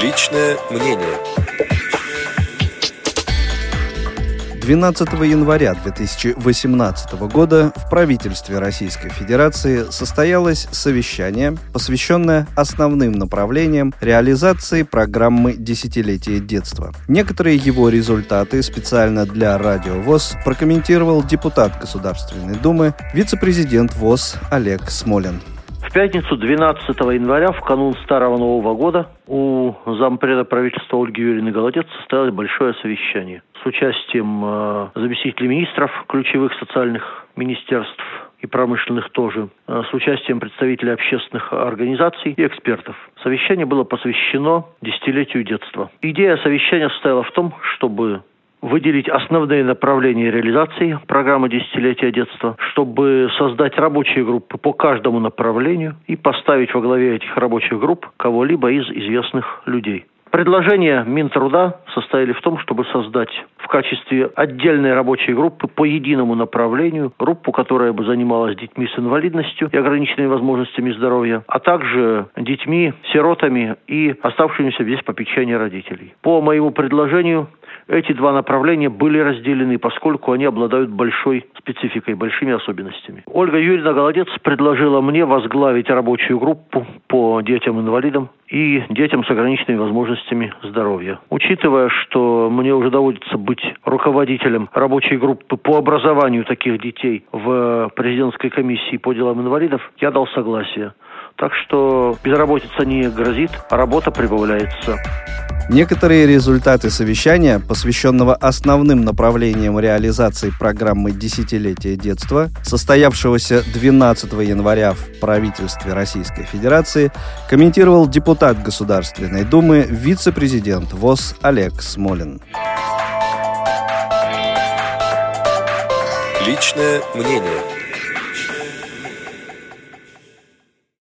Личное мнение. 12 января 2018 года в правительстве Российской Федерации состоялось совещание, посвященное основным направлениям реализации программы «Десятилетие детства». Некоторые его результаты специально для Радио ВОЗ прокомментировал депутат Государственной Думы, вице-президент ВОЗ Олег Смолин. Пятницу 12 января, в канун Старого Нового года, у зампреда правительства Ольги Юрьевны Голодец состоялось большое совещание с участием э, заместителей министров ключевых социальных министерств и промышленных тоже, э, с участием представителей общественных организаций и экспертов. Совещание было посвящено десятилетию детства. Идея совещания состояла в том, чтобы выделить основные направления реализации программы «Десятилетия детства», чтобы создать рабочие группы по каждому направлению и поставить во главе этих рабочих групп кого-либо из известных людей. Предложения Минтруда состояли в том, чтобы создать в качестве отдельной рабочей группы по единому направлению группу, которая бы занималась детьми с инвалидностью и ограниченными возможностями здоровья, а также детьми, сиротами и оставшимися без попечения родителей. По моему предложению эти два направления были разделены, поскольку они обладают большой спецификой, большими особенностями. Ольга Юрьевна Голодец предложила мне возглавить рабочую группу по детям-инвалидам и детям с ограниченными возможностями здоровья. Учитывая, что мне уже доводится быть руководителем рабочей группы по образованию таких детей в президентской комиссии по делам инвалидов, я дал согласие. Так что безработица не грозит, а работа прибавляется. Некоторые результаты совещания, посвященного основным направлениям реализации программы «Десятилетие детства», состоявшегося 12 января в правительстве Российской Федерации, комментировал депутат Государственной Думы, вице-президент ВОЗ Олег Смолин. Личное мнение.